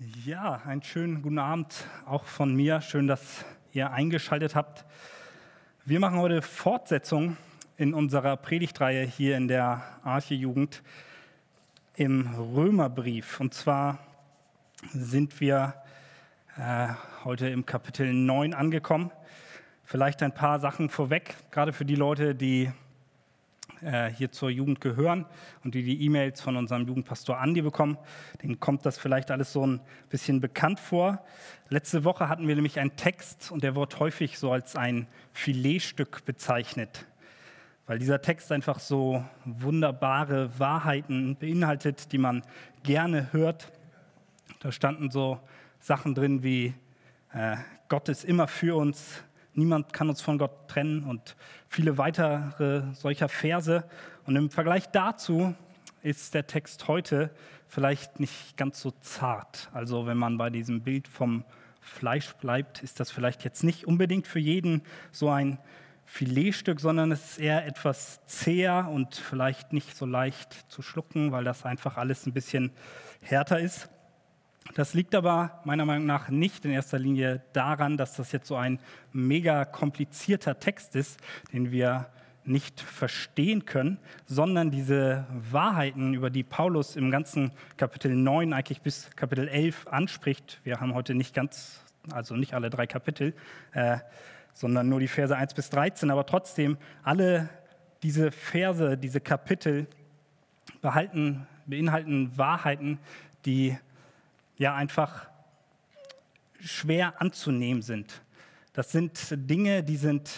Ja, einen schönen guten Abend auch von mir. Schön, dass ihr eingeschaltet habt. Wir machen heute Fortsetzung in unserer Predigtreihe hier in der Arche-Jugend im Römerbrief. Und zwar sind wir äh, heute im Kapitel 9 angekommen. Vielleicht ein paar Sachen vorweg, gerade für die Leute, die äh, hier zur Jugend gehören und die die E-Mails von unserem Jugendpastor Andi bekommen, denen kommt das vielleicht alles so ein bisschen bekannt vor. Letzte Woche hatten wir nämlich einen Text und der wird häufig so als ein Filetstück bezeichnet, weil dieser Text einfach so wunderbare Wahrheiten beinhaltet, die man gerne hört. Da standen so Sachen drin wie äh, Gott ist immer für uns, niemand kann uns von Gott trennen und viele weitere solcher Verse. Und im Vergleich dazu ist der Text heute vielleicht nicht ganz so zart. Also wenn man bei diesem Bild vom Fleisch bleibt, ist das vielleicht jetzt nicht unbedingt für jeden so ein Filetstück, sondern es ist eher etwas zäher und vielleicht nicht so leicht zu schlucken, weil das einfach alles ein bisschen härter ist. Das liegt aber meiner Meinung nach nicht in erster Linie daran, dass das jetzt so ein mega komplizierter Text ist, den wir nicht verstehen können, sondern diese Wahrheiten, über die Paulus im ganzen Kapitel 9 eigentlich bis Kapitel 11 anspricht. Wir haben heute nicht ganz, also nicht alle drei Kapitel, äh, sondern nur die Verse 1 bis 13, aber trotzdem alle diese Verse, diese Kapitel behalten, beinhalten Wahrheiten, die ja einfach schwer anzunehmen sind. Das sind Dinge, die sind,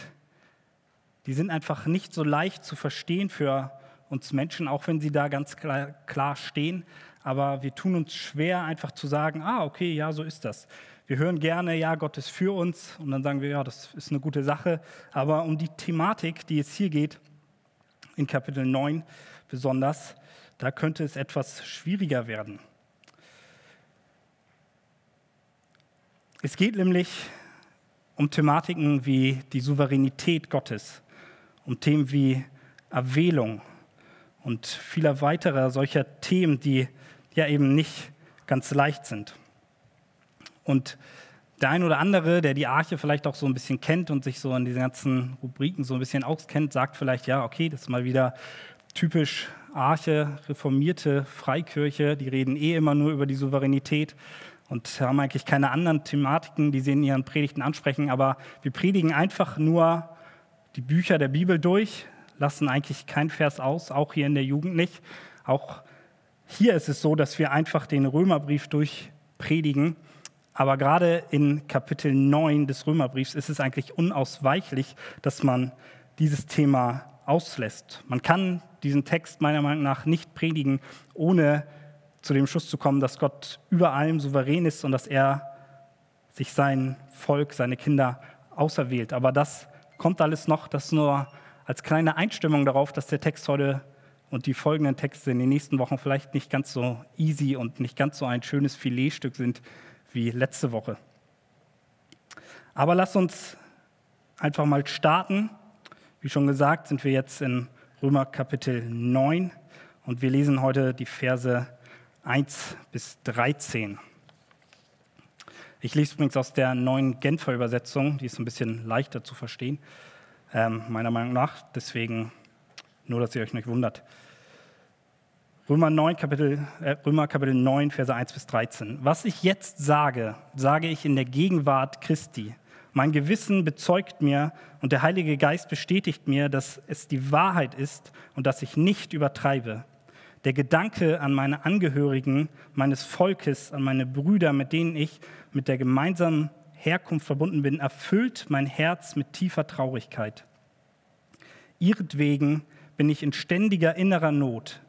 die sind einfach nicht so leicht zu verstehen für uns Menschen, auch wenn sie da ganz klar, klar stehen. Aber wir tun uns schwer, einfach zu sagen, ah, okay, ja, so ist das. Wir hören gerne, ja, Gott ist für uns und dann sagen wir, ja, das ist eine gute Sache. Aber um die Thematik, die es hier geht, in Kapitel 9 besonders, da könnte es etwas schwieriger werden. Es geht nämlich um Thematiken wie die Souveränität Gottes, um Themen wie Erwählung und vieler weiterer solcher Themen, die ja eben nicht ganz leicht sind. Und der ein oder andere, der die Arche vielleicht auch so ein bisschen kennt und sich so in diesen ganzen Rubriken so ein bisschen auskennt, sagt vielleicht, ja, okay, das ist mal wieder typisch Arche, reformierte Freikirche, die reden eh immer nur über die Souveränität und haben eigentlich keine anderen Thematiken, die sie in ihren Predigten ansprechen, aber wir predigen einfach nur die Bücher der Bibel durch, lassen eigentlich kein Vers aus, auch hier in der Jugend nicht. Auch hier ist es so, dass wir einfach den Römerbrief durchpredigen. Aber gerade in Kapitel 9 des Römerbriefs ist es eigentlich unausweichlich, dass man dieses Thema auslässt. Man kann diesen Text meiner Meinung nach nicht predigen, ohne zu dem Schluss zu kommen, dass Gott über allem souverän ist und dass er sich sein Volk, seine Kinder auserwählt. Aber das kommt alles noch, das nur als kleine Einstimmung darauf, dass der Text heute und die folgenden Texte in den nächsten Wochen vielleicht nicht ganz so easy und nicht ganz so ein schönes Filetstück sind wie letzte Woche. Aber lass uns einfach mal starten. Wie schon gesagt, sind wir jetzt in Römer Kapitel 9 und wir lesen heute die Verse 1 bis 13. Ich lese übrigens aus der neuen Genfer Übersetzung, die ist ein bisschen leichter zu verstehen, ähm, meiner Meinung nach. Deswegen nur, dass ihr euch nicht wundert. Römer, 9, Kapitel, äh, Römer Kapitel 9, Verse 1 bis 13. Was ich jetzt sage, sage ich in der Gegenwart Christi. Mein Gewissen bezeugt mir und der Heilige Geist bestätigt mir, dass es die Wahrheit ist und dass ich nicht übertreibe. Der Gedanke an meine Angehörigen meines Volkes, an meine Brüder, mit denen ich mit der gemeinsamen Herkunft verbunden bin, erfüllt mein Herz mit tiefer Traurigkeit. Ihretwegen bin ich in ständiger innerer Not.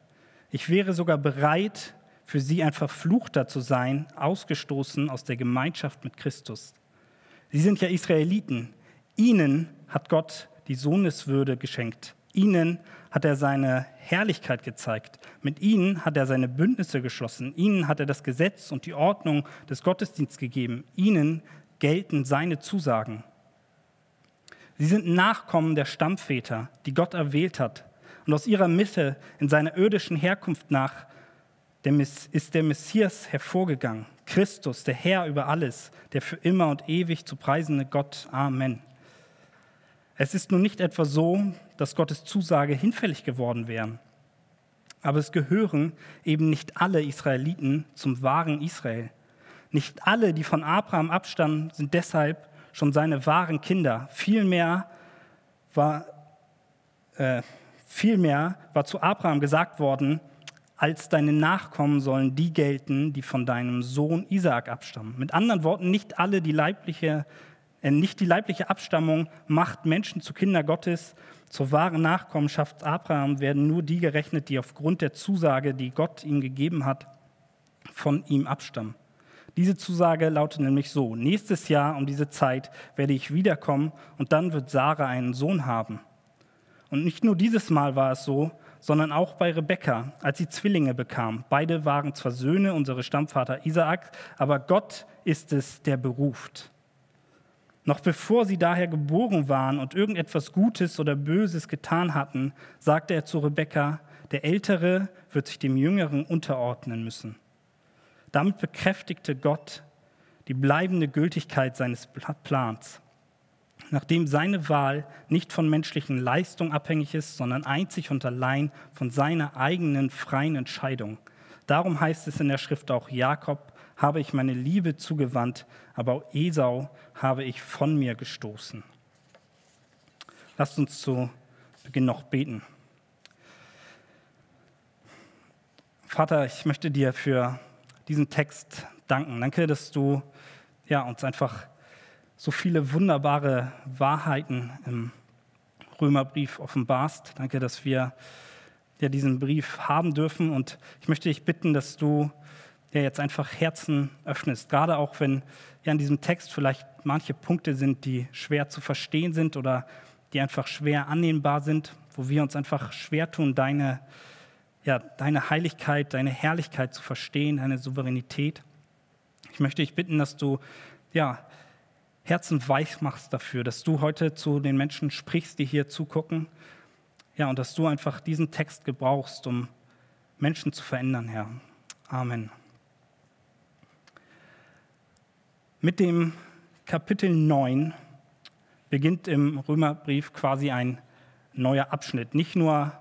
Ich wäre sogar bereit, für sie ein Verfluchter zu sein, ausgestoßen aus der Gemeinschaft mit Christus. Sie sind ja Israeliten. Ihnen hat Gott die Sohneswürde geschenkt. Ihnen hat er seine Herrlichkeit gezeigt. Mit ihnen hat er seine Bündnisse geschlossen. Ihnen hat er das Gesetz und die Ordnung des Gottesdienstes gegeben. Ihnen gelten seine Zusagen. Sie sind Nachkommen der Stammväter, die Gott erwählt hat und aus ihrer Mitte in seiner irdischen Herkunft nach ist der Messias hervorgegangen, Christus, der Herr über alles, der für immer und ewig zu preisende Gott. Amen. Es ist nun nicht etwa so, dass Gottes Zusage hinfällig geworden wäre, aber es gehören eben nicht alle Israeliten zum wahren Israel. Nicht alle, die von Abraham abstammen, sind deshalb schon seine wahren Kinder. Vielmehr war, äh, vielmehr war zu Abraham gesagt worden, als deine Nachkommen sollen die gelten, die von deinem Sohn Isaak abstammen. Mit anderen Worten, nicht alle die leibliche, nicht die leibliche Abstammung macht Menschen zu Kinder Gottes. Zur wahren Nachkommenschaft Abraham werden nur die gerechnet, die aufgrund der Zusage, die Gott ihm gegeben hat, von ihm abstammen. Diese Zusage lautet nämlich so, nächstes Jahr um diese Zeit werde ich wiederkommen und dann wird Sarah einen Sohn haben. Und nicht nur dieses Mal war es so, sondern auch bei Rebekka, als sie Zwillinge bekam. Beide waren zwar Söhne unseres Stammvater Isaak, aber Gott ist es, der beruft. Noch bevor sie daher geboren waren und irgendetwas Gutes oder Böses getan hatten, sagte er zu Rebekka, der Ältere wird sich dem Jüngeren unterordnen müssen. Damit bekräftigte Gott die bleibende Gültigkeit seines Plans. Nachdem seine Wahl nicht von menschlichen Leistungen abhängig ist, sondern einzig und allein von seiner eigenen freien Entscheidung. Darum heißt es in der Schrift auch, Jakob habe ich meine Liebe zugewandt, aber auch Esau habe ich von mir gestoßen. Lasst uns zu Beginn noch beten. Vater, ich möchte dir für diesen Text danken. Danke, dass du ja, uns einfach so viele wunderbare Wahrheiten im Römerbrief offenbarst. Danke, dass wir ja, diesen Brief haben dürfen. Und ich möchte dich bitten, dass du ja, jetzt einfach Herzen öffnest. Gerade auch wenn ja, in diesem Text vielleicht manche Punkte sind, die schwer zu verstehen sind oder die einfach schwer annehmbar sind, wo wir uns einfach schwer tun, deine ja, deine Heiligkeit, deine Herrlichkeit zu verstehen, deine Souveränität. Ich möchte dich bitten, dass du ja, Herzen weich machst dafür, dass du heute zu den Menschen sprichst, die hier zugucken. Ja, und dass du einfach diesen Text gebrauchst, um Menschen zu verändern, Herr. Amen. Mit dem Kapitel 9 beginnt im Römerbrief quasi ein neuer Abschnitt. Nicht nur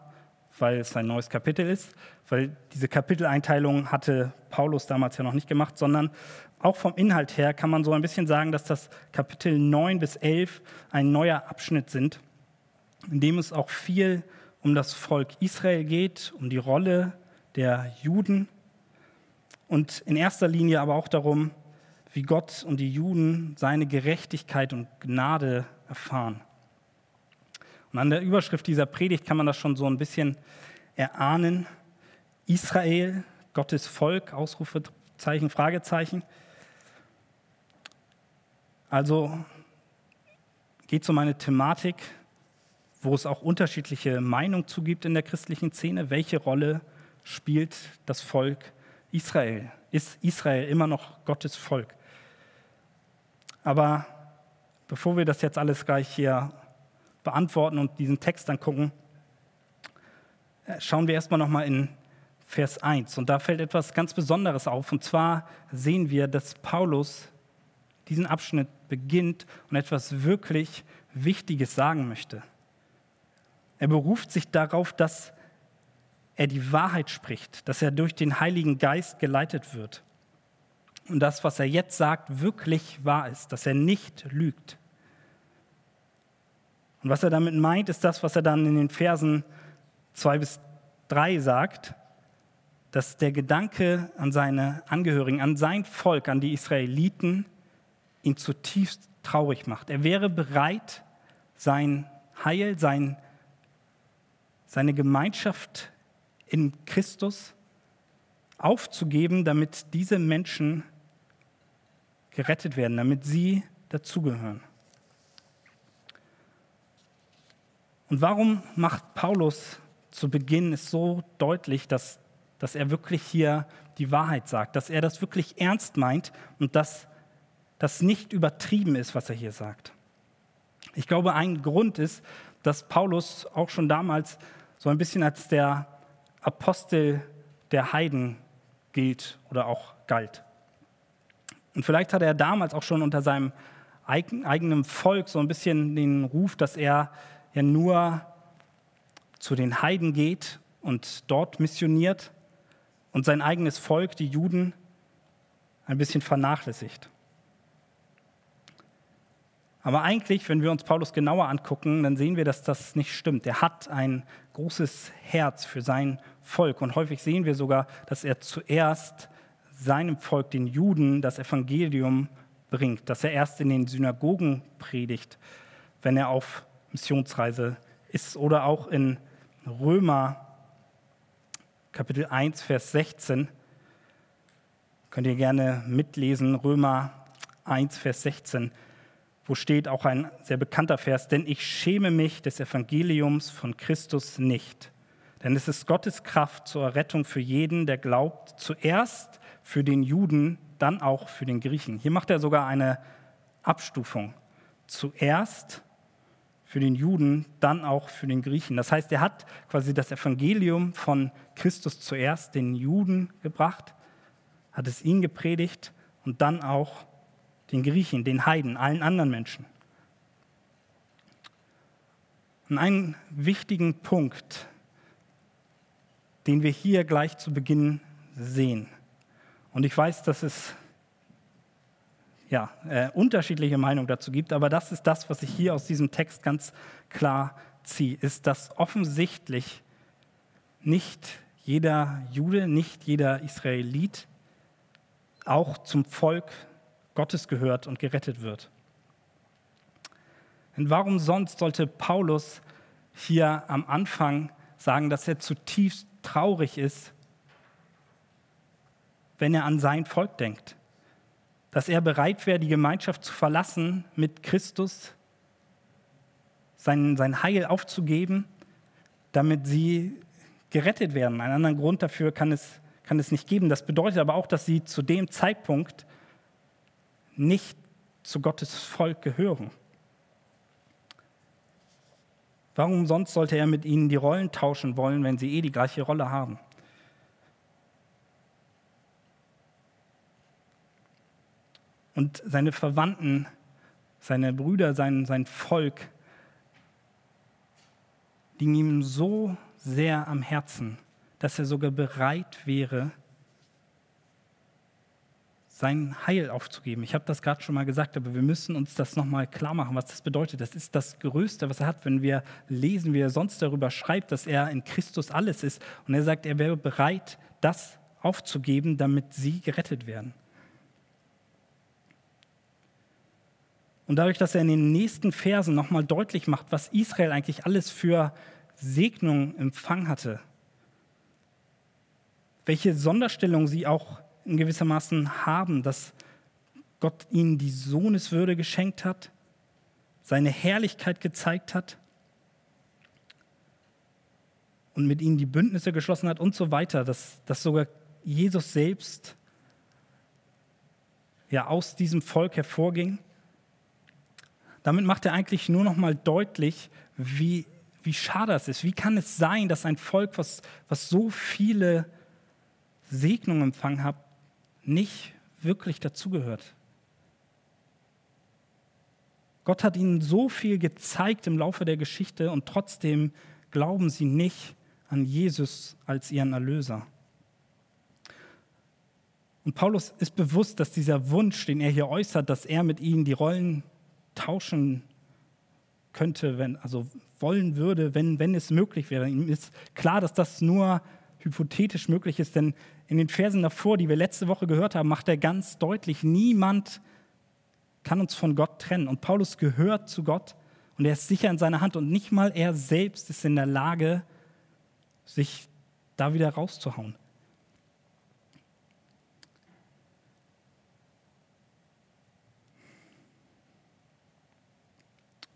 weil es ein neues Kapitel ist, weil diese Kapiteleinteilung hatte Paulus damals ja noch nicht gemacht, sondern auch vom Inhalt her kann man so ein bisschen sagen, dass das Kapitel 9 bis 11 ein neuer Abschnitt sind, in dem es auch viel um das Volk Israel geht, um die Rolle der Juden und in erster Linie aber auch darum, wie Gott und die Juden seine Gerechtigkeit und Gnade erfahren. Und an der Überschrift dieser Predigt kann man das schon so ein bisschen erahnen. Israel, Gottes Volk, Ausrufezeichen, Fragezeichen. Also geht es um eine Thematik, wo es auch unterschiedliche Meinungen zugibt in der christlichen Szene. Welche Rolle spielt das Volk Israel? Ist Israel immer noch Gottes Volk? Aber bevor wir das jetzt alles gleich hier beantworten und diesen Text dann gucken, äh, schauen wir erstmal nochmal in Vers 1. Und da fällt etwas ganz Besonderes auf. Und zwar sehen wir, dass Paulus diesen Abschnitt beginnt und etwas wirklich Wichtiges sagen möchte. Er beruft sich darauf, dass er die Wahrheit spricht, dass er durch den Heiligen Geist geleitet wird. Und das, was er jetzt sagt, wirklich wahr ist, dass er nicht lügt. Und was er damit meint, ist das, was er dann in den Versen 2 bis 3 sagt, dass der Gedanke an seine Angehörigen, an sein Volk, an die Israeliten, ihn zutiefst traurig macht. Er wäre bereit, sein Heil, sein, seine Gemeinschaft in Christus aufzugeben, damit diese Menschen gerettet werden, damit sie dazugehören. Und warum macht Paulus zu Beginn es so deutlich, dass, dass er wirklich hier die Wahrheit sagt, dass er das wirklich ernst meint und dass das nicht übertrieben ist, was er hier sagt? Ich glaube, ein Grund ist, dass Paulus auch schon damals so ein bisschen als der Apostel der Heiden gilt oder auch galt. Und vielleicht hatte er damals auch schon unter seinem eigenen Volk so ein bisschen den Ruf, dass er ja nur zu den Heiden geht und dort missioniert und sein eigenes Volk, die Juden, ein bisschen vernachlässigt. Aber eigentlich, wenn wir uns Paulus genauer angucken, dann sehen wir, dass das nicht stimmt. Er hat ein großes Herz für sein Volk und häufig sehen wir sogar, dass er zuerst seinem Volk, den Juden, das Evangelium bringt, dass er erst in den Synagogen predigt, wenn er auf Missionsreise ist oder auch in Römer Kapitel 1, Vers 16. Könnt ihr gerne mitlesen, Römer 1, Vers 16 wo steht auch ein sehr bekannter Vers, denn ich schäme mich des Evangeliums von Christus nicht. Denn es ist Gottes Kraft zur Errettung für jeden, der glaubt, zuerst für den Juden, dann auch für den Griechen. Hier macht er sogar eine Abstufung. Zuerst für den Juden, dann auch für den Griechen. Das heißt, er hat quasi das Evangelium von Christus zuerst den Juden gebracht, hat es ihnen gepredigt und dann auch den Griechen, den Heiden, allen anderen Menschen. Und einen wichtigen Punkt, den wir hier gleich zu Beginn sehen. Und ich weiß, dass es ja, äh, unterschiedliche Meinungen dazu gibt, aber das ist das, was ich hier aus diesem Text ganz klar ziehe, ist, dass offensichtlich nicht jeder Jude, nicht jeder Israelit auch zum Volk Gottes gehört und gerettet wird. Und warum sonst sollte Paulus hier am Anfang sagen, dass er zutiefst traurig ist, wenn er an sein Volk denkt? Dass er bereit wäre, die Gemeinschaft zu verlassen mit Christus, sein, sein Heil aufzugeben, damit sie gerettet werden. Einen anderen Grund dafür kann es, kann es nicht geben. Das bedeutet aber auch, dass sie zu dem Zeitpunkt nicht zu Gottes Volk gehören. Warum sonst sollte er mit ihnen die Rollen tauschen wollen, wenn sie eh die gleiche Rolle haben? Und seine Verwandten, seine Brüder, sein, sein Volk liegen ihm so sehr am Herzen, dass er sogar bereit wäre, sein Heil aufzugeben. Ich habe das gerade schon mal gesagt, aber wir müssen uns das nochmal klar machen, was das bedeutet. Das ist das Größte, was er hat, wenn wir lesen, wie er sonst darüber schreibt, dass er in Christus alles ist. Und er sagt, er wäre bereit, das aufzugeben, damit sie gerettet werden. Und dadurch, dass er in den nächsten Versen nochmal deutlich macht, was Israel eigentlich alles für Segnung empfangen hatte, welche Sonderstellung sie auch in gewissermaßen haben, dass Gott ihnen die Sohneswürde geschenkt hat, seine Herrlichkeit gezeigt hat und mit ihnen die Bündnisse geschlossen hat und so weiter, dass, dass sogar Jesus selbst ja aus diesem Volk hervorging. Damit macht er eigentlich nur noch mal deutlich, wie, wie schade es ist. Wie kann es sein, dass ein Volk, was, was so viele Segnungen empfangen hat, nicht wirklich dazugehört. Gott hat ihnen so viel gezeigt im Laufe der Geschichte und trotzdem glauben sie nicht an Jesus als ihren Erlöser. Und Paulus ist bewusst, dass dieser Wunsch, den er hier äußert, dass er mit ihnen die Rollen tauschen könnte, wenn, also wollen würde, wenn, wenn es möglich wäre. Ihm ist klar, dass das nur hypothetisch möglich ist, denn in den Versen davor, die wir letzte Woche gehört haben, macht er ganz deutlich, niemand kann uns von Gott trennen. Und Paulus gehört zu Gott und er ist sicher in seiner Hand und nicht mal er selbst ist in der Lage, sich da wieder rauszuhauen.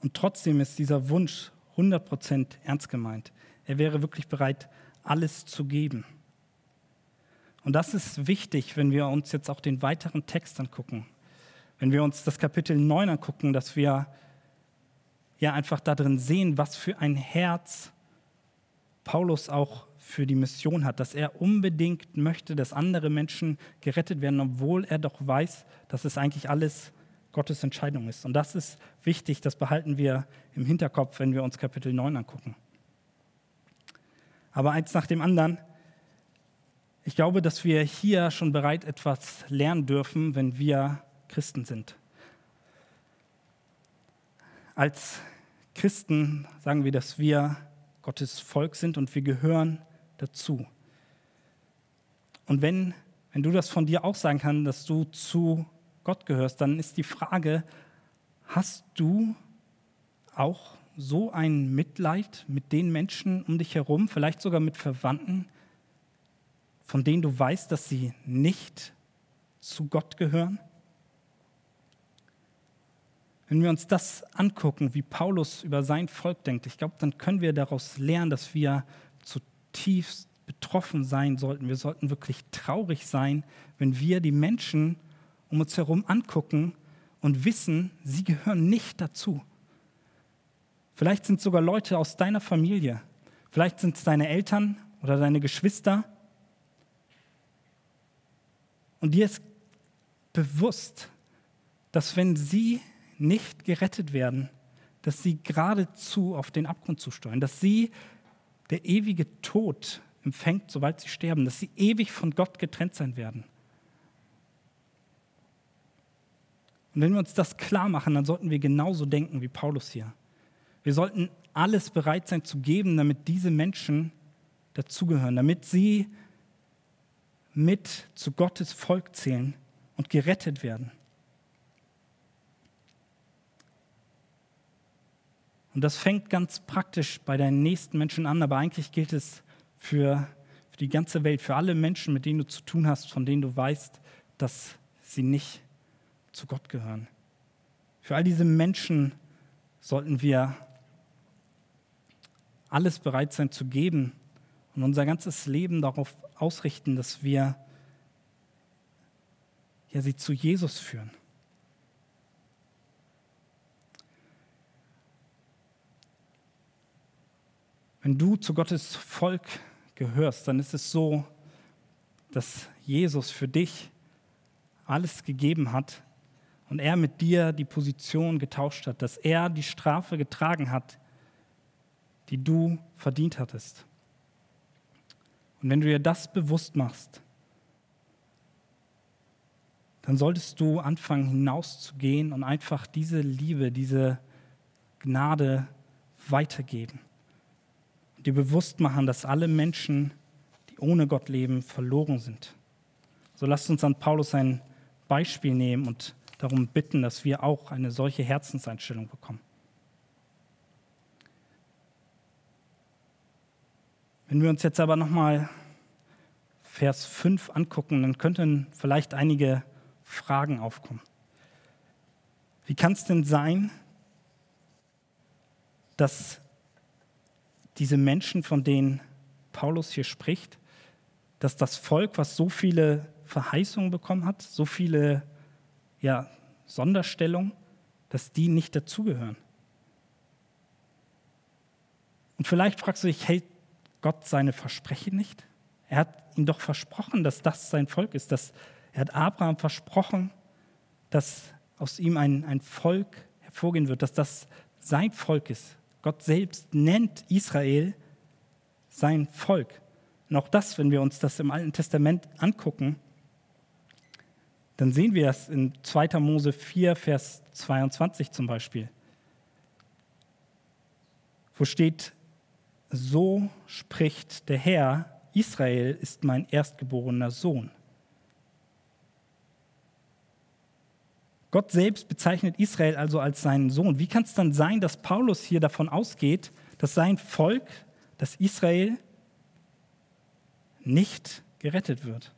Und trotzdem ist dieser Wunsch 100% ernst gemeint. Er wäre wirklich bereit, alles zu geben. Und das ist wichtig, wenn wir uns jetzt auch den weiteren Text angucken. Wenn wir uns das Kapitel 9 angucken, dass wir ja einfach darin sehen, was für ein Herz Paulus auch für die Mission hat, dass er unbedingt möchte, dass andere Menschen gerettet werden, obwohl er doch weiß, dass es eigentlich alles Gottes Entscheidung ist. Und das ist wichtig, das behalten wir im Hinterkopf, wenn wir uns Kapitel 9 angucken. Aber eins nach dem anderen, ich glaube, dass wir hier schon bereit etwas lernen dürfen, wenn wir Christen sind. Als Christen sagen wir, dass wir Gottes Volk sind und wir gehören dazu. Und wenn, wenn du das von dir auch sagen kannst, dass du zu Gott gehörst, dann ist die Frage, hast du auch so ein Mitleid mit den Menschen um dich herum, vielleicht sogar mit Verwandten, von denen du weißt, dass sie nicht zu Gott gehören? Wenn wir uns das angucken, wie Paulus über sein Volk denkt, ich glaube, dann können wir daraus lernen, dass wir zutiefst betroffen sein sollten. Wir sollten wirklich traurig sein, wenn wir die Menschen um uns herum angucken und wissen, sie gehören nicht dazu. Vielleicht sind sogar Leute aus deiner Familie. Vielleicht sind es deine Eltern oder deine Geschwister. Und dir ist bewusst, dass wenn sie nicht gerettet werden, dass sie geradezu auf den Abgrund zusteuern, dass sie der ewige Tod empfängt, sobald sie sterben, dass sie ewig von Gott getrennt sein werden. Und wenn wir uns das klar machen, dann sollten wir genauso denken wie Paulus hier. Wir sollten alles bereit sein zu geben, damit diese Menschen dazugehören, damit sie mit zu Gottes Volk zählen und gerettet werden. Und das fängt ganz praktisch bei deinen nächsten Menschen an, aber eigentlich gilt es für, für die ganze Welt, für alle Menschen, mit denen du zu tun hast, von denen du weißt, dass sie nicht zu Gott gehören. Für all diese Menschen sollten wir alles bereit sein zu geben und unser ganzes Leben darauf ausrichten, dass wir ja, sie zu Jesus führen. Wenn du zu Gottes Volk gehörst, dann ist es so, dass Jesus für dich alles gegeben hat und er mit dir die Position getauscht hat, dass er die Strafe getragen hat, die du verdient hattest. Und wenn du dir das bewusst machst, dann solltest du anfangen hinauszugehen und einfach diese Liebe, diese Gnade weitergeben dir bewusst machen, dass alle Menschen, die ohne Gott leben, verloren sind. So lasst uns an Paulus ein Beispiel nehmen und darum bitten, dass wir auch eine solche Herzenseinstellung bekommen. Wenn wir uns jetzt aber nochmal Vers 5 angucken, dann könnten vielleicht einige Fragen aufkommen. Wie kann es denn sein, dass diese Menschen, von denen Paulus hier spricht, dass das Volk, was so viele Verheißungen bekommen hat, so viele ja, Sonderstellungen, dass die nicht dazugehören. Und vielleicht fragst du dich, hält Gott seine Versprechen nicht? Er hat ihm doch versprochen, dass das sein Volk ist. Dass, er hat Abraham versprochen, dass aus ihm ein, ein Volk hervorgehen wird, dass das sein Volk ist. Gott selbst nennt Israel sein Volk. Und auch das, wenn wir uns das im Alten Testament angucken, dann sehen wir das in 2. Mose 4, Vers 22 zum Beispiel, wo steht, so spricht der Herr, Israel ist mein erstgeborener Sohn. Gott selbst bezeichnet Israel also als seinen Sohn. Wie kann es dann sein, dass Paulus hier davon ausgeht, dass sein Volk, das Israel, nicht gerettet wird?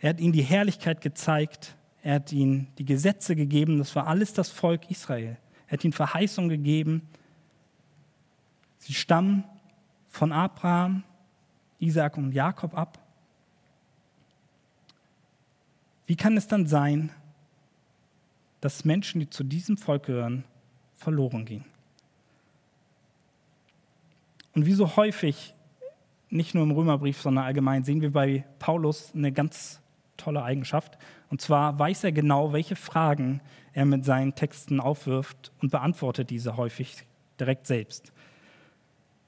Er hat ihnen die Herrlichkeit gezeigt, er hat ihnen die Gesetze gegeben, das war alles das Volk Israel. Er hat ihnen Verheißung gegeben. Sie stammen von Abraham, Isaak und Jakob ab. Wie kann es dann sein, dass Menschen, die zu diesem Volk gehören, verloren gehen? Und wie so häufig, nicht nur im Römerbrief, sondern allgemein, sehen wir bei Paulus eine ganz tolle Eigenschaft. Und zwar weiß er genau, welche Fragen er mit seinen Texten aufwirft und beantwortet diese häufig direkt selbst.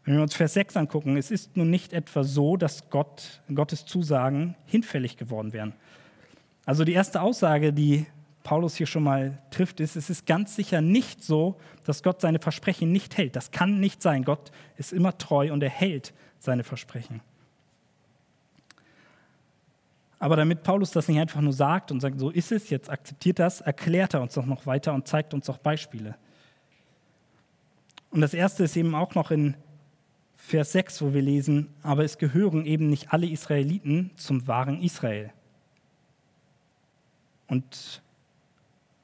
Wenn wir uns Vers 6 angucken, es ist nun nicht etwa so, dass Gott, Gottes Zusagen hinfällig geworden wären. Also die erste Aussage, die Paulus hier schon mal trifft, ist, es ist ganz sicher nicht so, dass Gott seine Versprechen nicht hält. Das kann nicht sein. Gott ist immer treu und er hält seine Versprechen. Aber damit Paulus das nicht einfach nur sagt und sagt, so ist es, jetzt akzeptiert das, erklärt er uns doch noch weiter und zeigt uns auch Beispiele. Und das erste ist eben auch noch in Vers 6, wo wir lesen, aber es gehören eben nicht alle Israeliten zum wahren Israel. Und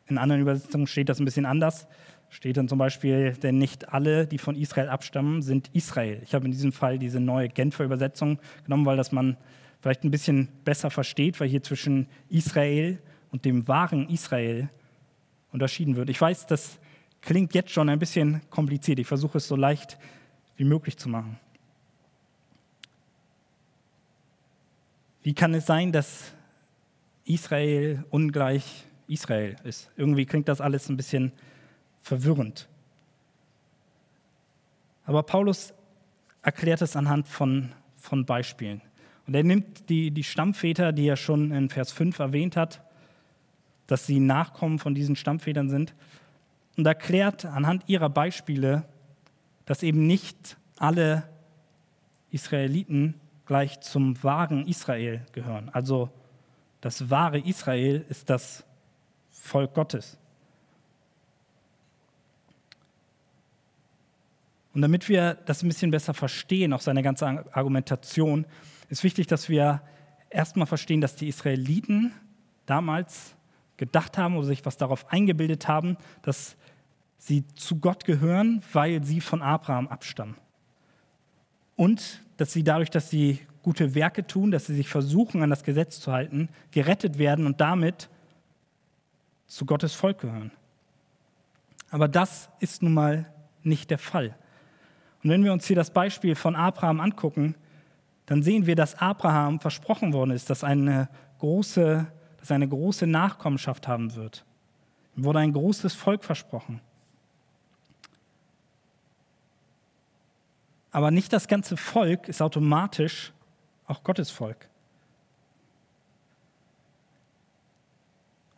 in anderen Übersetzungen steht das ein bisschen anders. Steht dann zum Beispiel, denn nicht alle, die von Israel abstammen, sind Israel. Ich habe in diesem Fall diese neue Genfer Übersetzung genommen, weil das man vielleicht ein bisschen besser versteht, weil hier zwischen Israel und dem wahren Israel unterschieden wird. Ich weiß, das klingt jetzt schon ein bisschen kompliziert. Ich versuche es so leicht wie möglich zu machen. Wie kann es sein, dass Israel ungleich Israel ist? Irgendwie klingt das alles ein bisschen verwirrend. Aber Paulus erklärt es anhand von, von Beispielen. Und er nimmt die, die Stammväter, die er schon in Vers 5 erwähnt hat, dass sie Nachkommen von diesen Stammvätern sind, und erklärt anhand ihrer Beispiele, dass eben nicht alle Israeliten gleich zum wahren Israel gehören. Also das wahre Israel ist das Volk Gottes. Und damit wir das ein bisschen besser verstehen, auch seine ganze Argumentation, ist wichtig, dass wir erstmal verstehen, dass die Israeliten damals gedacht haben oder sich was darauf eingebildet haben, dass sie zu Gott gehören, weil sie von Abraham abstammen. Und dass sie dadurch, dass sie gute Werke tun, dass sie sich versuchen, an das Gesetz zu halten, gerettet werden und damit zu Gottes Volk gehören. Aber das ist nun mal nicht der Fall. Und wenn wir uns hier das Beispiel von Abraham angucken, dann sehen wir, dass Abraham versprochen worden ist, dass, eine große, dass eine große Nachkommenschaft haben wird. Ihm wurde ein großes Volk versprochen. Aber nicht das ganze Volk ist automatisch auch Gottes Volk.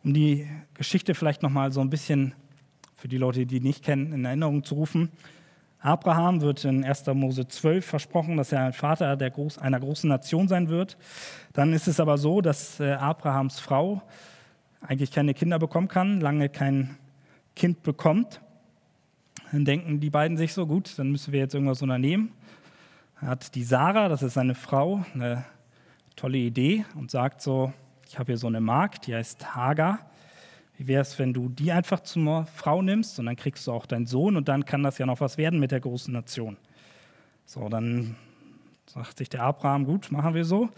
Um die Geschichte vielleicht noch mal so ein bisschen für die Leute, die nicht kennen, in Erinnerung zu rufen. Abraham wird in 1. Mose 12 versprochen, dass er ein Vater Groß einer großen Nation sein wird. Dann ist es aber so, dass äh, Abrahams Frau eigentlich keine Kinder bekommen kann, lange kein Kind bekommt. Dann denken die beiden sich so, gut, dann müssen wir jetzt irgendwas unternehmen. Er hat die Sarah, das ist seine Frau, eine tolle Idee und sagt so, ich habe hier so eine Magd, die heißt Hagar. Wie wäre es, wenn du die einfach zur Frau nimmst und dann kriegst du auch deinen Sohn und dann kann das ja noch was werden mit der großen Nation. So, dann sagt sich der Abraham, gut, machen wir so.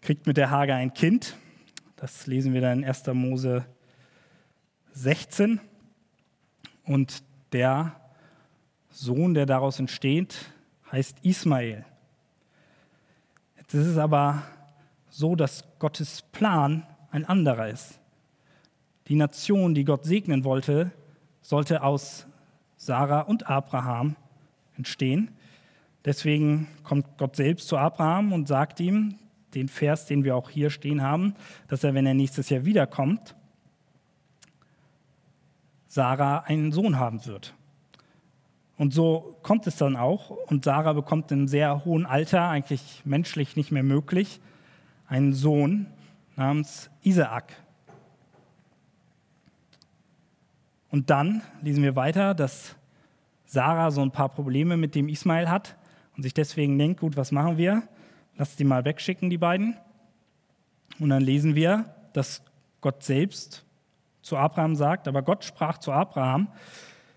Kriegt mit der Hagar ein Kind. Das lesen wir dann in 1. Mose 16. Und der Sohn, der daraus entsteht, heißt Ismael. Jetzt ist es aber so, dass Gottes Plan ein anderer ist. Die Nation, die Gott segnen wollte, sollte aus Sarah und Abraham entstehen. Deswegen kommt Gott selbst zu Abraham und sagt ihm den Vers, den wir auch hier stehen haben, dass er, wenn er nächstes Jahr wiederkommt, Sarah einen Sohn haben wird. Und so kommt es dann auch. Und Sarah bekommt in einem sehr hohen Alter, eigentlich menschlich nicht mehr möglich, einen Sohn namens Isaak. Und dann lesen wir weiter, dass Sarah so ein paar Probleme mit dem Ismail hat und sich deswegen denkt, gut, was machen wir? Lass die mal wegschicken, die beiden. Und dann lesen wir, dass Gott selbst zu Abraham sagt, aber Gott sprach zu Abraham,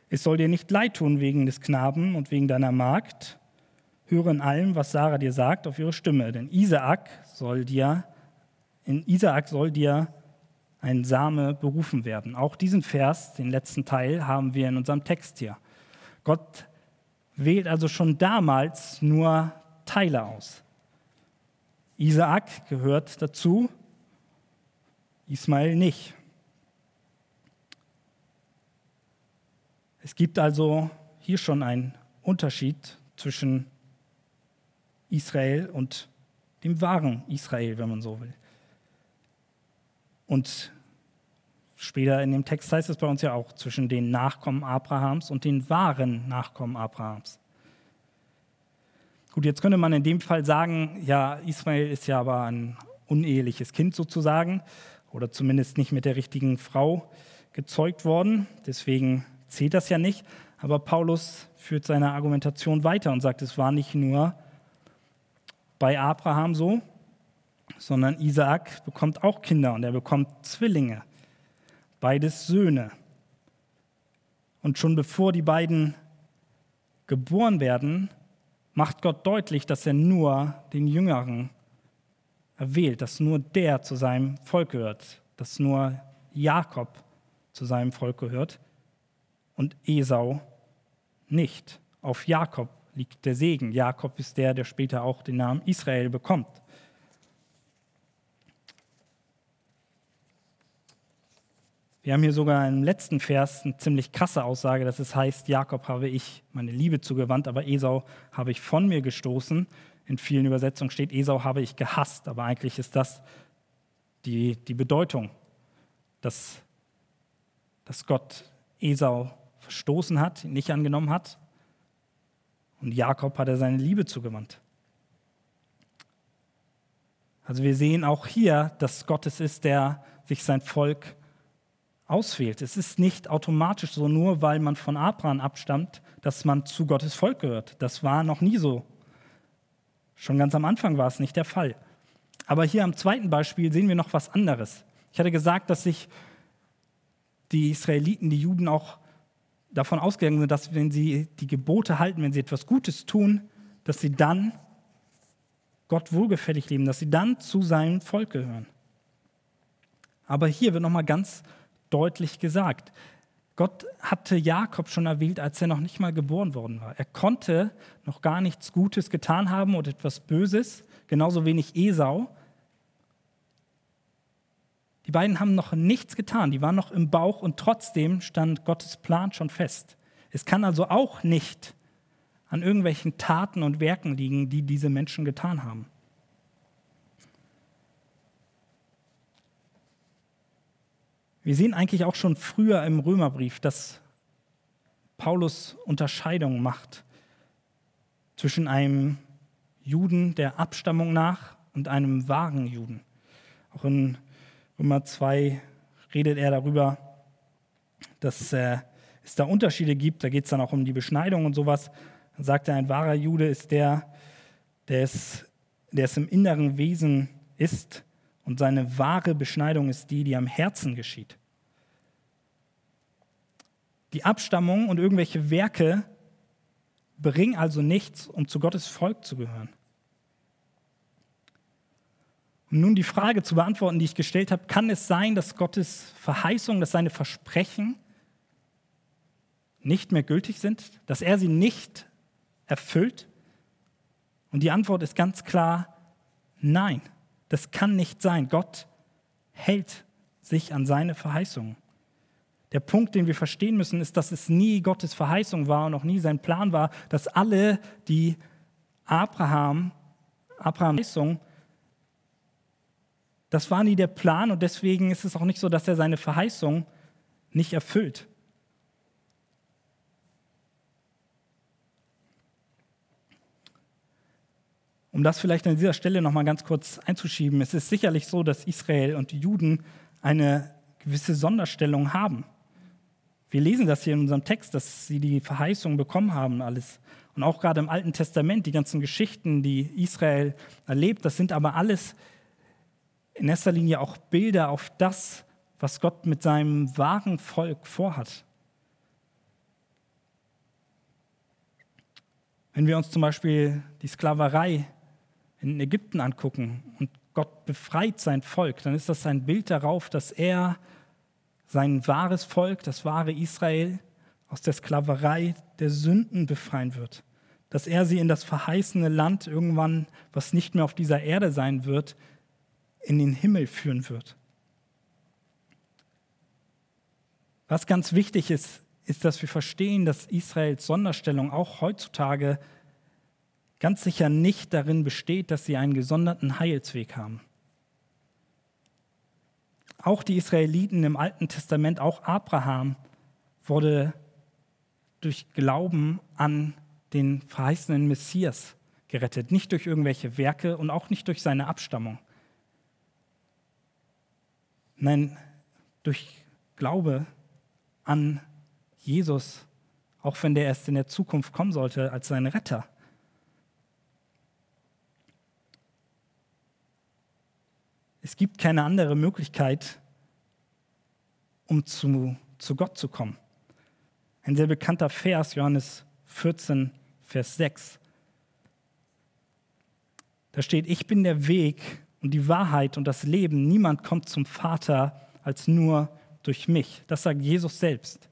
es soll dir nicht leid tun wegen des Knaben und wegen deiner Magd. Höre in allem, was Sarah dir sagt, auf ihre Stimme, denn Isaak soll dir, in Isaak soll dir ein Same berufen werden. Auch diesen Vers, den letzten Teil, haben wir in unserem Text hier. Gott wählt also schon damals nur Teile aus. Isaak gehört dazu, Ismael nicht. Es gibt also hier schon einen Unterschied zwischen Israel und dem wahren Israel, wenn man so will. Und später in dem Text heißt es bei uns ja auch zwischen den Nachkommen Abrahams und den wahren Nachkommen Abrahams. Gut, jetzt könnte man in dem Fall sagen, ja, Israel ist ja aber ein uneheliches Kind sozusagen oder zumindest nicht mit der richtigen Frau gezeugt worden. Deswegen zählt das ja nicht. Aber Paulus führt seine Argumentation weiter und sagt, es war nicht nur bei Abraham so, sondern Isaak bekommt auch Kinder und er bekommt Zwillinge, beides Söhne. Und schon bevor die beiden geboren werden, macht Gott deutlich, dass er nur den Jüngeren erwählt, dass nur der zu seinem Volk gehört, dass nur Jakob zu seinem Volk gehört und Esau nicht. Auf Jakob liegt der Segen. Jakob ist der, der später auch den Namen Israel bekommt. Wir haben hier sogar im letzten Vers eine ziemlich krasse Aussage, dass es heißt, Jakob habe ich meine Liebe zugewandt, aber Esau habe ich von mir gestoßen. In vielen Übersetzungen steht, Esau habe ich gehasst, aber eigentlich ist das die, die Bedeutung, dass, dass Gott Esau verstoßen hat, ihn nicht angenommen hat. Und Jakob hat er seine Liebe zugewandt. Also wir sehen auch hier, dass Gott es ist, der sich sein Volk auswählt. Es ist nicht automatisch so, nur weil man von Abraham abstammt, dass man zu Gottes Volk gehört. Das war noch nie so. Schon ganz am Anfang war es nicht der Fall. Aber hier am zweiten Beispiel sehen wir noch was anderes. Ich hatte gesagt, dass sich die Israeliten, die Juden auch davon ausgegangen sind, dass wenn sie die Gebote halten, wenn sie etwas Gutes tun, dass sie dann Gott wohlgefällig leben, dass sie dann zu seinem Volk gehören. Aber hier wird nochmal ganz deutlich gesagt, Gott hatte Jakob schon erwählt, als er noch nicht mal geboren worden war. Er konnte noch gar nichts Gutes getan haben oder etwas Böses, genauso wenig Esau. Die beiden haben noch nichts getan, die waren noch im Bauch und trotzdem stand Gottes Plan schon fest. Es kann also auch nicht an irgendwelchen Taten und Werken liegen, die diese Menschen getan haben. Wir sehen eigentlich auch schon früher im Römerbrief, dass Paulus Unterscheidungen macht zwischen einem Juden der Abstammung nach und einem wahren Juden. Auch in Römer 2 redet er darüber, dass äh, es da Unterschiede gibt. Da geht es dann auch um die Beschneidung und sowas. Dann sagt er, ein wahrer Jude ist der, der es, der es im inneren Wesen ist und seine wahre Beschneidung ist die, die am Herzen geschieht. Die Abstammung und irgendwelche Werke bringen also nichts, um zu Gottes Volk zu gehören. Um nun die Frage zu beantworten, die ich gestellt habe, kann es sein, dass Gottes Verheißung, dass seine Versprechen nicht mehr gültig sind, dass er sie nicht erfüllt? Und die Antwort ist ganz klar, nein, das kann nicht sein. Gott hält sich an seine Verheißungen. Der Punkt, den wir verstehen müssen, ist, dass es nie Gottes Verheißung war und auch nie sein Plan war, dass alle, die Abraham, Abraham Verheißung das war nie der Plan und deswegen ist es auch nicht so, dass er seine Verheißung nicht erfüllt. Um das vielleicht an dieser Stelle noch mal ganz kurz einzuschieben, es ist sicherlich so, dass Israel und die Juden eine gewisse Sonderstellung haben. Wir lesen das hier in unserem Text, dass sie die Verheißung bekommen haben, alles. Und auch gerade im Alten Testament, die ganzen Geschichten, die Israel erlebt, das sind aber alles in erster Linie auch Bilder auf das, was Gott mit seinem wahren Volk vorhat. Wenn wir uns zum Beispiel die Sklaverei in Ägypten angucken und Gott befreit sein Volk, dann ist das ein Bild darauf, dass er sein wahres Volk, das wahre Israel, aus der Sklaverei der Sünden befreien wird, dass er sie in das verheißene Land irgendwann, was nicht mehr auf dieser Erde sein wird, in den Himmel führen wird. Was ganz wichtig ist, ist, dass wir verstehen, dass Israels Sonderstellung auch heutzutage ganz sicher nicht darin besteht, dass sie einen gesonderten Heilsweg haben. Auch die Israeliten im Alten Testament, auch Abraham, wurde durch Glauben an den verheißenen Messias gerettet, nicht durch irgendwelche Werke und auch nicht durch seine Abstammung. Nein, durch Glaube an Jesus, auch wenn der erst in der Zukunft kommen sollte, als sein Retter. Es gibt keine andere Möglichkeit, um zu, zu Gott zu kommen. Ein sehr bekannter Vers, Johannes 14, Vers 6. Da steht, ich bin der Weg und die Wahrheit und das Leben. Niemand kommt zum Vater als nur durch mich. Das sagt Jesus selbst.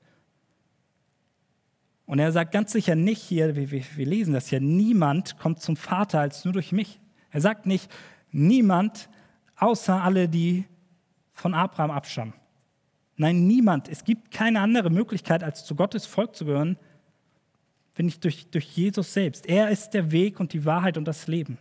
Und er sagt ganz sicher nicht hier, wir, wir lesen das hier, niemand kommt zum Vater als nur durch mich. Er sagt nicht, niemand außer alle, die von Abraham abstammen. Nein, niemand. Es gibt keine andere Möglichkeit, als zu Gottes Volk zu gehören, wenn nicht durch, durch Jesus selbst. Er ist der Weg und die Wahrheit und das Leben.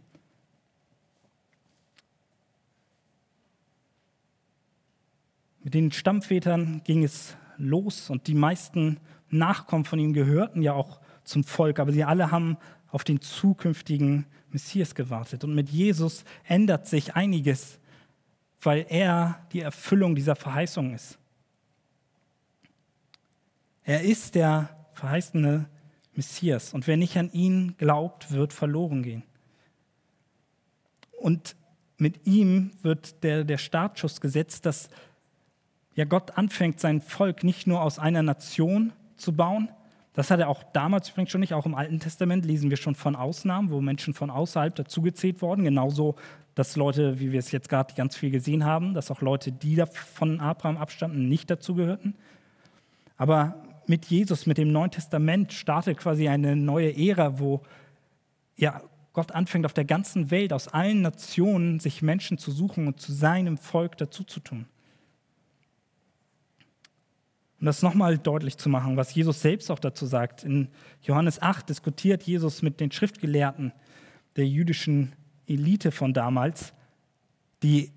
Mit den Stammvätern ging es los und die meisten Nachkommen von ihm gehörten ja auch zum Volk, aber sie alle haben auf den zukünftigen Messias gewartet. Und mit Jesus ändert sich einiges, weil er die Erfüllung dieser Verheißung ist. Er ist der verheißene Messias und wer nicht an ihn glaubt, wird verloren gehen. Und mit ihm wird der, der Startschuss gesetzt, dass ja Gott anfängt, sein Volk nicht nur aus einer Nation zu bauen. Das hat er auch damals übrigens schon nicht, auch im Alten Testament lesen wir schon von Ausnahmen, wo Menschen von außerhalb dazugezählt wurden. Genauso, dass Leute, wie wir es jetzt gerade ganz viel gesehen haben, dass auch Leute, die von Abraham abstammten, nicht dazugehörten. Aber mit Jesus, mit dem Neuen Testament startet quasi eine neue Ära, wo ja, Gott anfängt, auf der ganzen Welt, aus allen Nationen, sich Menschen zu suchen und zu seinem Volk dazuzutun. Um das nochmal deutlich zu machen, was Jesus selbst auch dazu sagt. In Johannes 8 diskutiert Jesus mit den Schriftgelehrten der jüdischen Elite von damals, die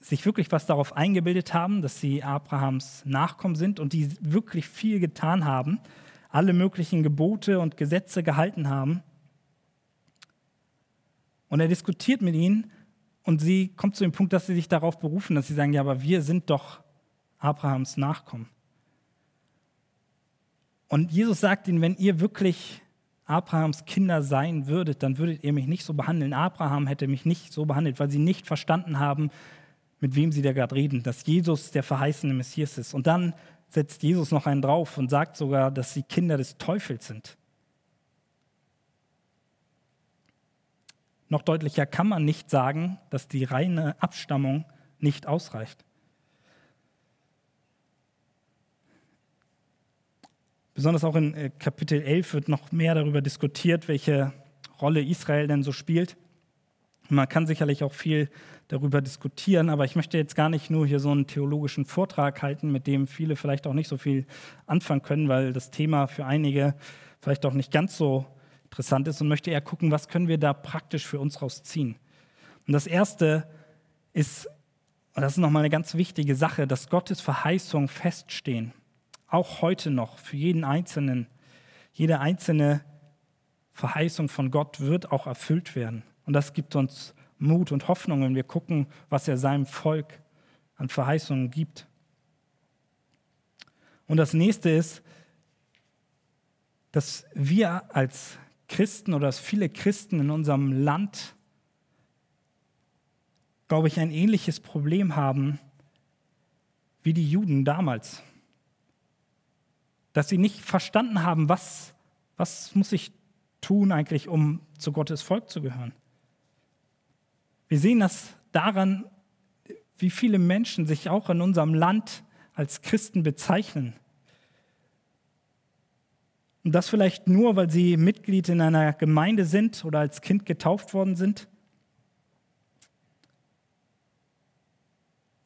sich wirklich was darauf eingebildet haben, dass sie Abrahams Nachkommen sind und die wirklich viel getan haben, alle möglichen Gebote und Gesetze gehalten haben. Und er diskutiert mit ihnen und sie kommt zu dem Punkt, dass sie sich darauf berufen, dass sie sagen, ja, aber wir sind doch Abrahams Nachkommen. Und Jesus sagt ihnen, wenn ihr wirklich Abrahams Kinder sein würdet, dann würdet ihr mich nicht so behandeln. Abraham hätte mich nicht so behandelt, weil sie nicht verstanden haben, mit wem sie da gerade reden, dass Jesus der verheißene Messias ist. Und dann setzt Jesus noch einen drauf und sagt sogar, dass sie Kinder des Teufels sind. Noch deutlicher kann man nicht sagen, dass die reine Abstammung nicht ausreicht. Besonders auch in äh, Kapitel 11 wird noch mehr darüber diskutiert, welche Rolle Israel denn so spielt. Man kann sicherlich auch viel darüber diskutieren, aber ich möchte jetzt gar nicht nur hier so einen theologischen Vortrag halten, mit dem viele vielleicht auch nicht so viel anfangen können, weil das Thema für einige vielleicht auch nicht ganz so interessant ist und möchte eher gucken, was können wir da praktisch für uns rausziehen. Und das Erste ist, und das ist nochmal eine ganz wichtige Sache, dass Gottes Verheißungen feststehen auch heute noch für jeden Einzelnen, jede einzelne Verheißung von Gott wird auch erfüllt werden. Und das gibt uns Mut und Hoffnung, wenn wir gucken, was er seinem Volk an Verheißungen gibt. Und das nächste ist, dass wir als Christen oder dass viele Christen in unserem Land, glaube ich, ein ähnliches Problem haben wie die Juden damals dass sie nicht verstanden haben, was, was muss ich tun eigentlich, um zu Gottes Volk zu gehören. Wir sehen das daran, wie viele Menschen sich auch in unserem Land als Christen bezeichnen. Und das vielleicht nur, weil sie Mitglied in einer Gemeinde sind oder als Kind getauft worden sind.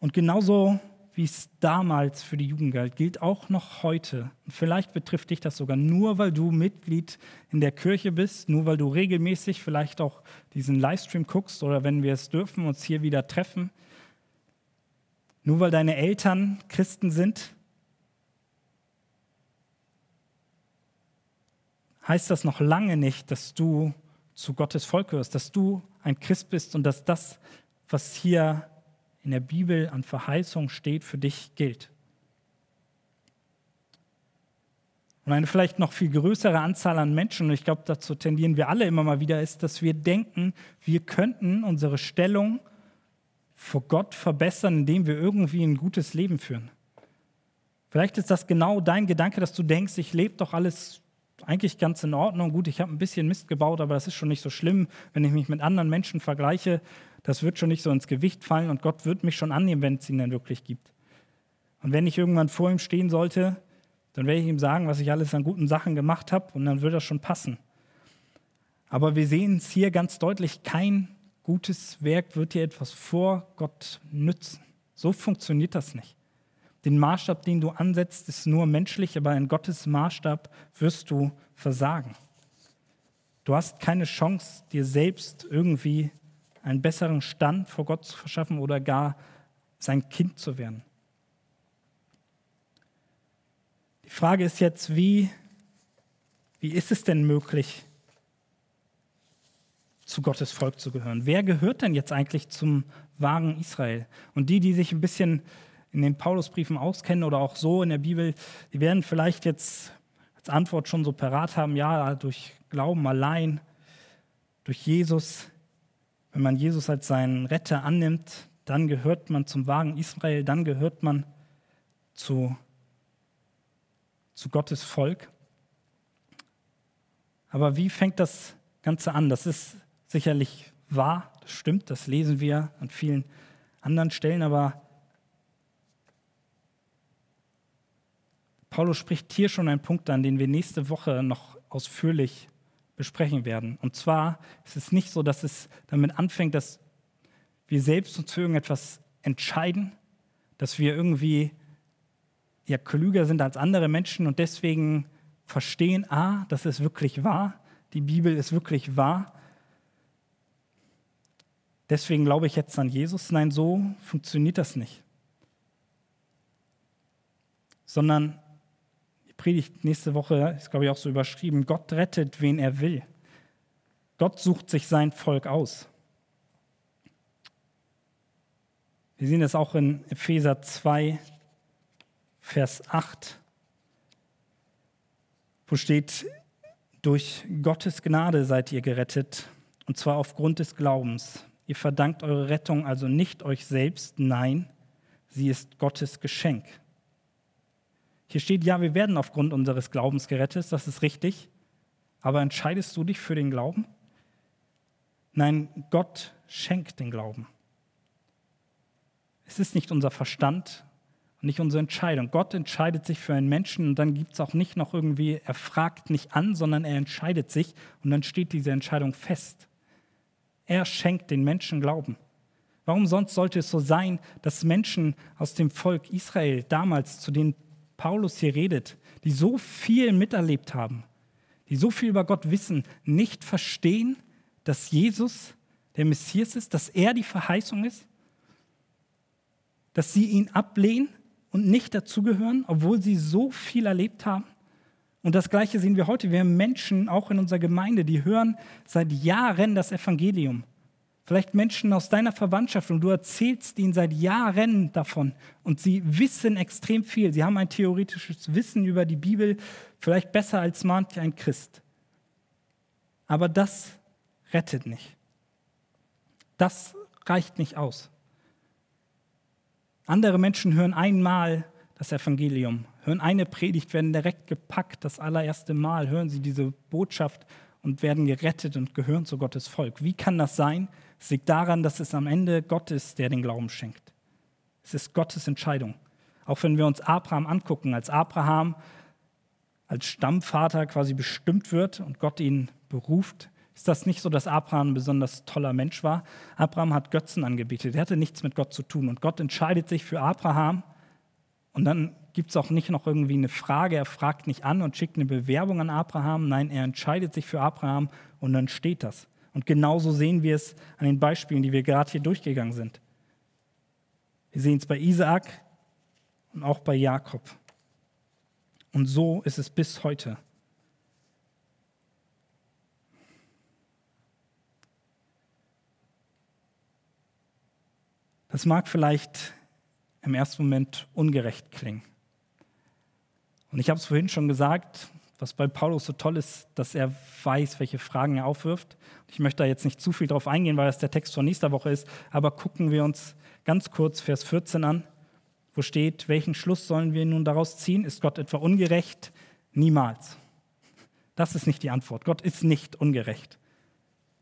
Und genauso wie es damals für die Jugend galt, gilt auch noch heute. Und vielleicht betrifft dich das sogar nur, weil du Mitglied in der Kirche bist, nur weil du regelmäßig vielleicht auch diesen Livestream guckst oder wenn wir es dürfen, uns hier wieder treffen. Nur weil deine Eltern Christen sind, heißt das noch lange nicht, dass du zu Gottes Volk gehörst, dass du ein Christ bist und dass das, was hier in der Bibel an Verheißung steht, für dich gilt. Und eine vielleicht noch viel größere Anzahl an Menschen, und ich glaube, dazu tendieren wir alle immer mal wieder, ist, dass wir denken, wir könnten unsere Stellung vor Gott verbessern, indem wir irgendwie ein gutes Leben führen. Vielleicht ist das genau dein Gedanke, dass du denkst, ich lebe doch alles eigentlich ganz in Ordnung. Gut, ich habe ein bisschen Mist gebaut, aber das ist schon nicht so schlimm, wenn ich mich mit anderen Menschen vergleiche. Das wird schon nicht so ins Gewicht fallen und Gott wird mich schon annehmen, wenn es ihn denn wirklich gibt. Und wenn ich irgendwann vor ihm stehen sollte, dann werde ich ihm sagen, was ich alles an guten Sachen gemacht habe und dann wird das schon passen. Aber wir sehen es hier ganz deutlich, kein gutes Werk wird dir etwas vor Gott nützen. So funktioniert das nicht. Den Maßstab, den du ansetzt, ist nur menschlich, aber in Gottes Maßstab wirst du versagen. Du hast keine Chance, dir selbst irgendwie einen besseren Stand vor Gott zu verschaffen oder gar sein Kind zu werden. Die Frage ist jetzt, wie, wie ist es denn möglich, zu Gottes Volk zu gehören? Wer gehört denn jetzt eigentlich zum wahren Israel? Und die, die sich ein bisschen in den Paulusbriefen auskennen oder auch so in der Bibel, die werden vielleicht jetzt als Antwort schon so parat haben, ja, durch Glauben allein, durch Jesus. Wenn man Jesus als seinen Retter annimmt, dann gehört man zum wahren Israel, dann gehört man zu, zu Gottes Volk. Aber wie fängt das Ganze an? Das ist sicherlich wahr, das stimmt, das lesen wir an vielen anderen Stellen, aber Paulus spricht hier schon einen Punkt an, den wir nächste Woche noch ausführlich besprechen werden. Und zwar ist es nicht so, dass es damit anfängt, dass wir selbst uns für irgendetwas entscheiden, dass wir irgendwie ja, klüger sind als andere Menschen und deswegen verstehen, ah, das ist wirklich wahr, die Bibel ist wirklich wahr. Deswegen glaube ich jetzt an Jesus. Nein, so funktioniert das nicht. Sondern Predigt nächste Woche ist, glaube ich, auch so überschrieben, Gott rettet, wen er will. Gott sucht sich sein Volk aus. Wir sehen das auch in Epheser 2, Vers 8, wo steht, durch Gottes Gnade seid ihr gerettet, und zwar aufgrund des Glaubens. Ihr verdankt eure Rettung also nicht euch selbst, nein, sie ist Gottes Geschenk. Hier steht, ja, wir werden aufgrund unseres Glaubens gerettet, das ist richtig. Aber entscheidest du dich für den Glauben? Nein, Gott schenkt den Glauben. Es ist nicht unser Verstand und nicht unsere Entscheidung. Gott entscheidet sich für einen Menschen und dann gibt es auch nicht noch irgendwie, er fragt nicht an, sondern er entscheidet sich und dann steht diese Entscheidung fest. Er schenkt den Menschen Glauben. Warum sonst sollte es so sein, dass Menschen aus dem Volk Israel damals, zu denen Paulus hier redet, die so viel miterlebt haben, die so viel über Gott wissen, nicht verstehen, dass Jesus der Messias ist, dass er die Verheißung ist, dass sie ihn ablehnen und nicht dazugehören, obwohl sie so viel erlebt haben. Und das Gleiche sehen wir heute. Wir haben Menschen, auch in unserer Gemeinde, die hören seit Jahren das Evangelium Vielleicht Menschen aus deiner Verwandtschaft und du erzählst ihnen seit Jahren davon und sie wissen extrem viel. Sie haben ein theoretisches Wissen über die Bibel, vielleicht besser als manch ein Christ. Aber das rettet nicht. Das reicht nicht aus. Andere Menschen hören einmal das Evangelium, hören eine Predigt, werden direkt gepackt, das allererste Mal hören sie diese Botschaft und werden gerettet und gehören zu Gottes Volk. Wie kann das sein? Es liegt daran, dass es am Ende Gott ist, der den Glauben schenkt. Es ist Gottes Entscheidung. Auch wenn wir uns Abraham angucken, als Abraham als Stammvater quasi bestimmt wird und Gott ihn beruft, ist das nicht so, dass Abraham ein besonders toller Mensch war? Abraham hat Götzen angebetet, er hatte nichts mit Gott zu tun. Und Gott entscheidet sich für Abraham. Und dann gibt es auch nicht noch irgendwie eine Frage, er fragt nicht an und schickt eine Bewerbung an Abraham. Nein, er entscheidet sich für Abraham und dann steht das. Und genauso sehen wir es an den Beispielen, die wir gerade hier durchgegangen sind. Wir sehen es bei Isaak und auch bei Jakob. Und so ist es bis heute. Das mag vielleicht im ersten Moment ungerecht klingen. Und ich habe es vorhin schon gesagt, was bei Paulus so toll ist, dass er weiß, welche Fragen er aufwirft. Ich möchte da jetzt nicht zu viel drauf eingehen, weil das der Text von nächster Woche ist, aber gucken wir uns ganz kurz Vers 14 an, wo steht, welchen Schluss sollen wir nun daraus ziehen? Ist Gott etwa ungerecht? Niemals. Das ist nicht die Antwort. Gott ist nicht ungerecht.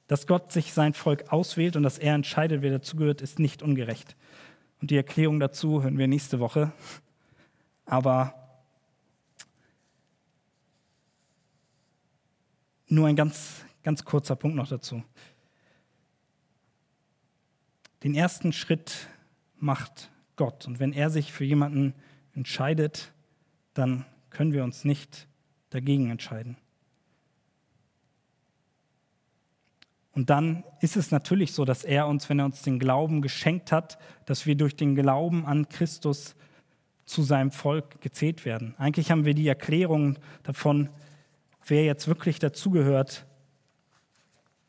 Dass Gott sich sein Volk auswählt und dass er entscheidet, wer dazugehört, ist nicht ungerecht. Und die Erklärung dazu hören wir nächste Woche. Aber nur ein ganz, ganz kurzer Punkt noch dazu. Den ersten Schritt macht Gott. Und wenn er sich für jemanden entscheidet, dann können wir uns nicht dagegen entscheiden. Und dann ist es natürlich so, dass er uns, wenn er uns den Glauben geschenkt hat, dass wir durch den Glauben an Christus zu seinem Volk gezählt werden. Eigentlich haben wir die Erklärung davon, wer jetzt wirklich dazugehört,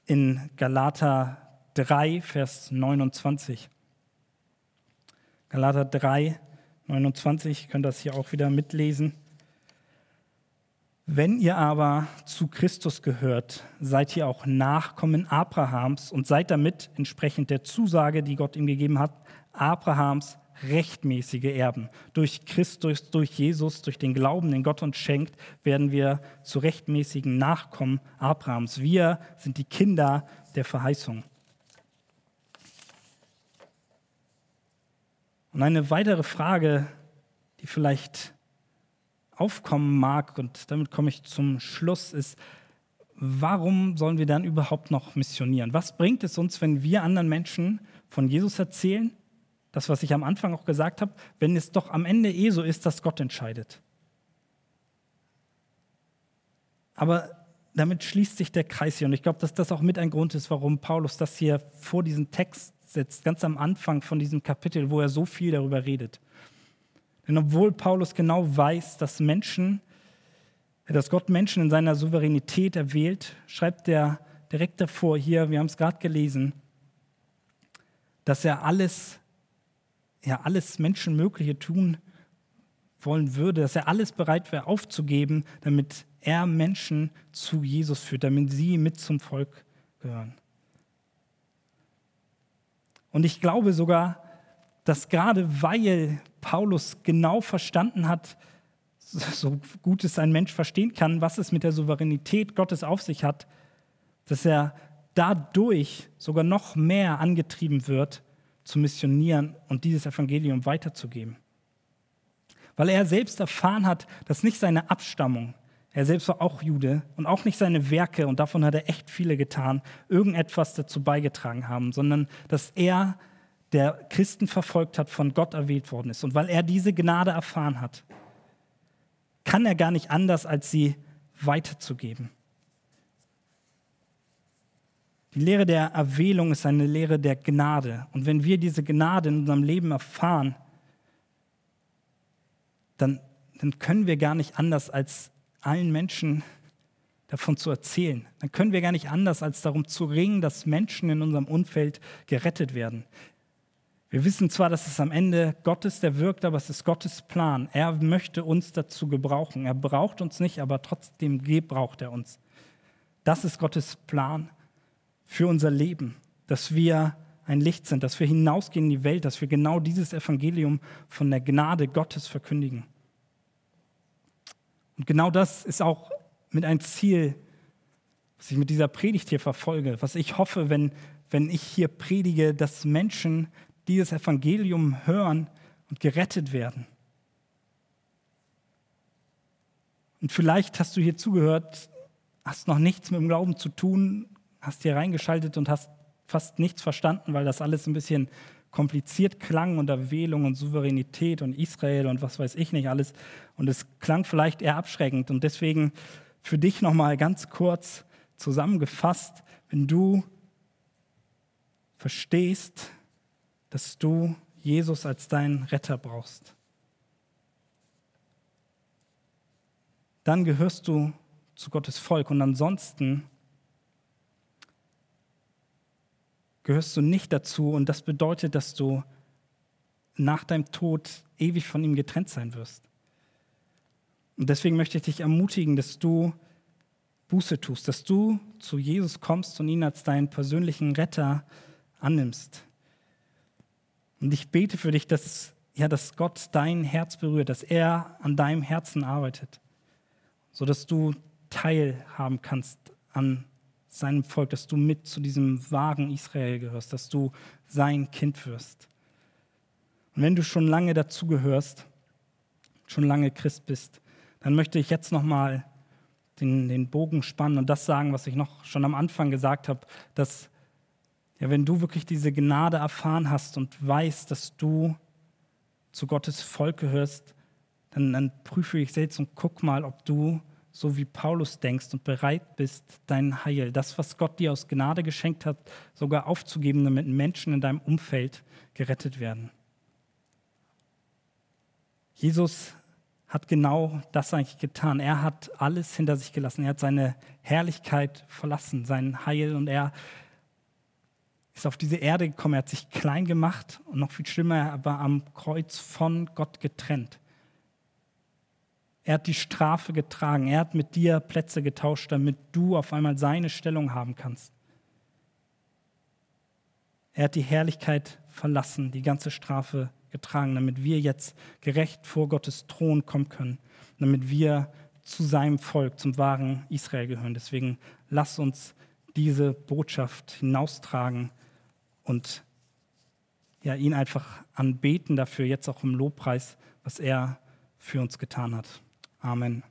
in Galater 3, Vers 29. Galater 3, 29, könnt das hier auch wieder mitlesen. Wenn ihr aber zu Christus gehört, seid ihr auch Nachkommen Abrahams und seid damit entsprechend der Zusage, die Gott ihm gegeben hat, Abrahams rechtmäßige Erben. Durch Christus, durch Jesus, durch den Glauben, den Gott uns schenkt, werden wir zu rechtmäßigen Nachkommen Abrahams. Wir sind die Kinder der Verheißung. Und eine weitere Frage, die vielleicht aufkommen mag, und damit komme ich zum Schluss, ist, warum sollen wir dann überhaupt noch missionieren? Was bringt es uns, wenn wir anderen Menschen von Jesus erzählen? Das, was ich am Anfang auch gesagt habe, wenn es doch am Ende eh so ist, dass Gott entscheidet. Aber damit schließt sich der Kreis hier. Und ich glaube, dass das auch mit ein Grund ist, warum Paulus das hier vor diesen Text setzt, ganz am Anfang von diesem Kapitel, wo er so viel darüber redet. Denn obwohl Paulus genau weiß, dass Menschen, dass Gott Menschen in seiner Souveränität erwählt, schreibt er direkt davor hier, wir haben es gerade gelesen, dass er alles, ja, alles Menschenmögliche tun wollen würde, dass er alles bereit wäre aufzugeben, damit er Menschen zu Jesus führt, damit sie mit zum Volk gehören. Und ich glaube sogar, dass gerade weil Paulus genau verstanden hat, so gut es ein Mensch verstehen kann, was es mit der Souveränität Gottes auf sich hat, dass er dadurch sogar noch mehr angetrieben wird, zu missionieren und dieses Evangelium weiterzugeben. Weil er selbst erfahren hat, dass nicht seine Abstammung, er selbst war auch Jude und auch nicht seine Werke, und davon hat er echt viele getan, irgendetwas dazu beigetragen haben, sondern dass er der Christen verfolgt hat, von Gott erwählt worden ist. Und weil er diese Gnade erfahren hat, kann er gar nicht anders, als sie weiterzugeben. Die Lehre der Erwählung ist eine Lehre der Gnade. Und wenn wir diese Gnade in unserem Leben erfahren, dann, dann können wir gar nicht anders, als allen Menschen davon zu erzählen. Dann können wir gar nicht anders, als darum zu ringen, dass Menschen in unserem Umfeld gerettet werden. Wir wissen zwar, dass es am Ende Gott ist, der wirkt, aber es ist Gottes Plan. Er möchte uns dazu gebrauchen. Er braucht uns nicht, aber trotzdem gebraucht er uns. Das ist Gottes Plan für unser Leben, dass wir ein Licht sind, dass wir hinausgehen in die Welt, dass wir genau dieses Evangelium von der Gnade Gottes verkündigen. Und genau das ist auch mit ein Ziel, was ich mit dieser Predigt hier verfolge, was ich hoffe, wenn, wenn ich hier predige, dass Menschen dieses Evangelium hören und gerettet werden. Und vielleicht hast du hier zugehört, hast noch nichts mit dem Glauben zu tun, hast hier reingeschaltet und hast fast nichts verstanden, weil das alles ein bisschen kompliziert klang unter Wählung und Souveränität und Israel und was weiß ich nicht alles. Und es klang vielleicht eher abschreckend. Und deswegen für dich nochmal ganz kurz zusammengefasst, wenn du verstehst, dass du Jesus als deinen Retter brauchst, dann gehörst du zu Gottes Volk und ansonsten gehörst du nicht dazu und das bedeutet, dass du nach deinem Tod ewig von ihm getrennt sein wirst. Und deswegen möchte ich dich ermutigen, dass du Buße tust, dass du zu Jesus kommst und ihn als deinen persönlichen Retter annimmst. Und ich bete für dich, dass, ja, dass Gott dein Herz berührt, dass er an deinem Herzen arbeitet, sodass du teilhaben kannst an seinem Volk, dass du mit zu diesem wahren Israel gehörst, dass du sein Kind wirst. Und wenn du schon lange dazugehörst, schon lange Christ bist, dann möchte ich jetzt nochmal den, den Bogen spannen und das sagen, was ich noch schon am Anfang gesagt habe, dass ja, wenn du wirklich diese Gnade erfahren hast und weißt, dass du zu Gottes Volk gehörst, dann, dann prüfe ich selbst und guck mal, ob du so wie Paulus denkst und bereit bist, dein Heil, das, was Gott dir aus Gnade geschenkt hat, sogar aufzugeben, damit Menschen in deinem Umfeld gerettet werden. Jesus hat genau das eigentlich getan. Er hat alles hinter sich gelassen. Er hat seine Herrlichkeit verlassen, sein Heil und er ist auf diese Erde gekommen. Er hat sich klein gemacht und noch viel schlimmer, er war am Kreuz von Gott getrennt. Er hat die Strafe getragen. Er hat mit dir Plätze getauscht, damit du auf einmal seine Stellung haben kannst. Er hat die Herrlichkeit verlassen, die ganze Strafe getragen, damit wir jetzt gerecht vor Gottes Thron kommen können, damit wir zu seinem Volk, zum wahren Israel gehören. Deswegen lass uns diese Botschaft hinaustragen und ja, ihn einfach anbeten dafür, jetzt auch im Lobpreis, was er für uns getan hat. Amen.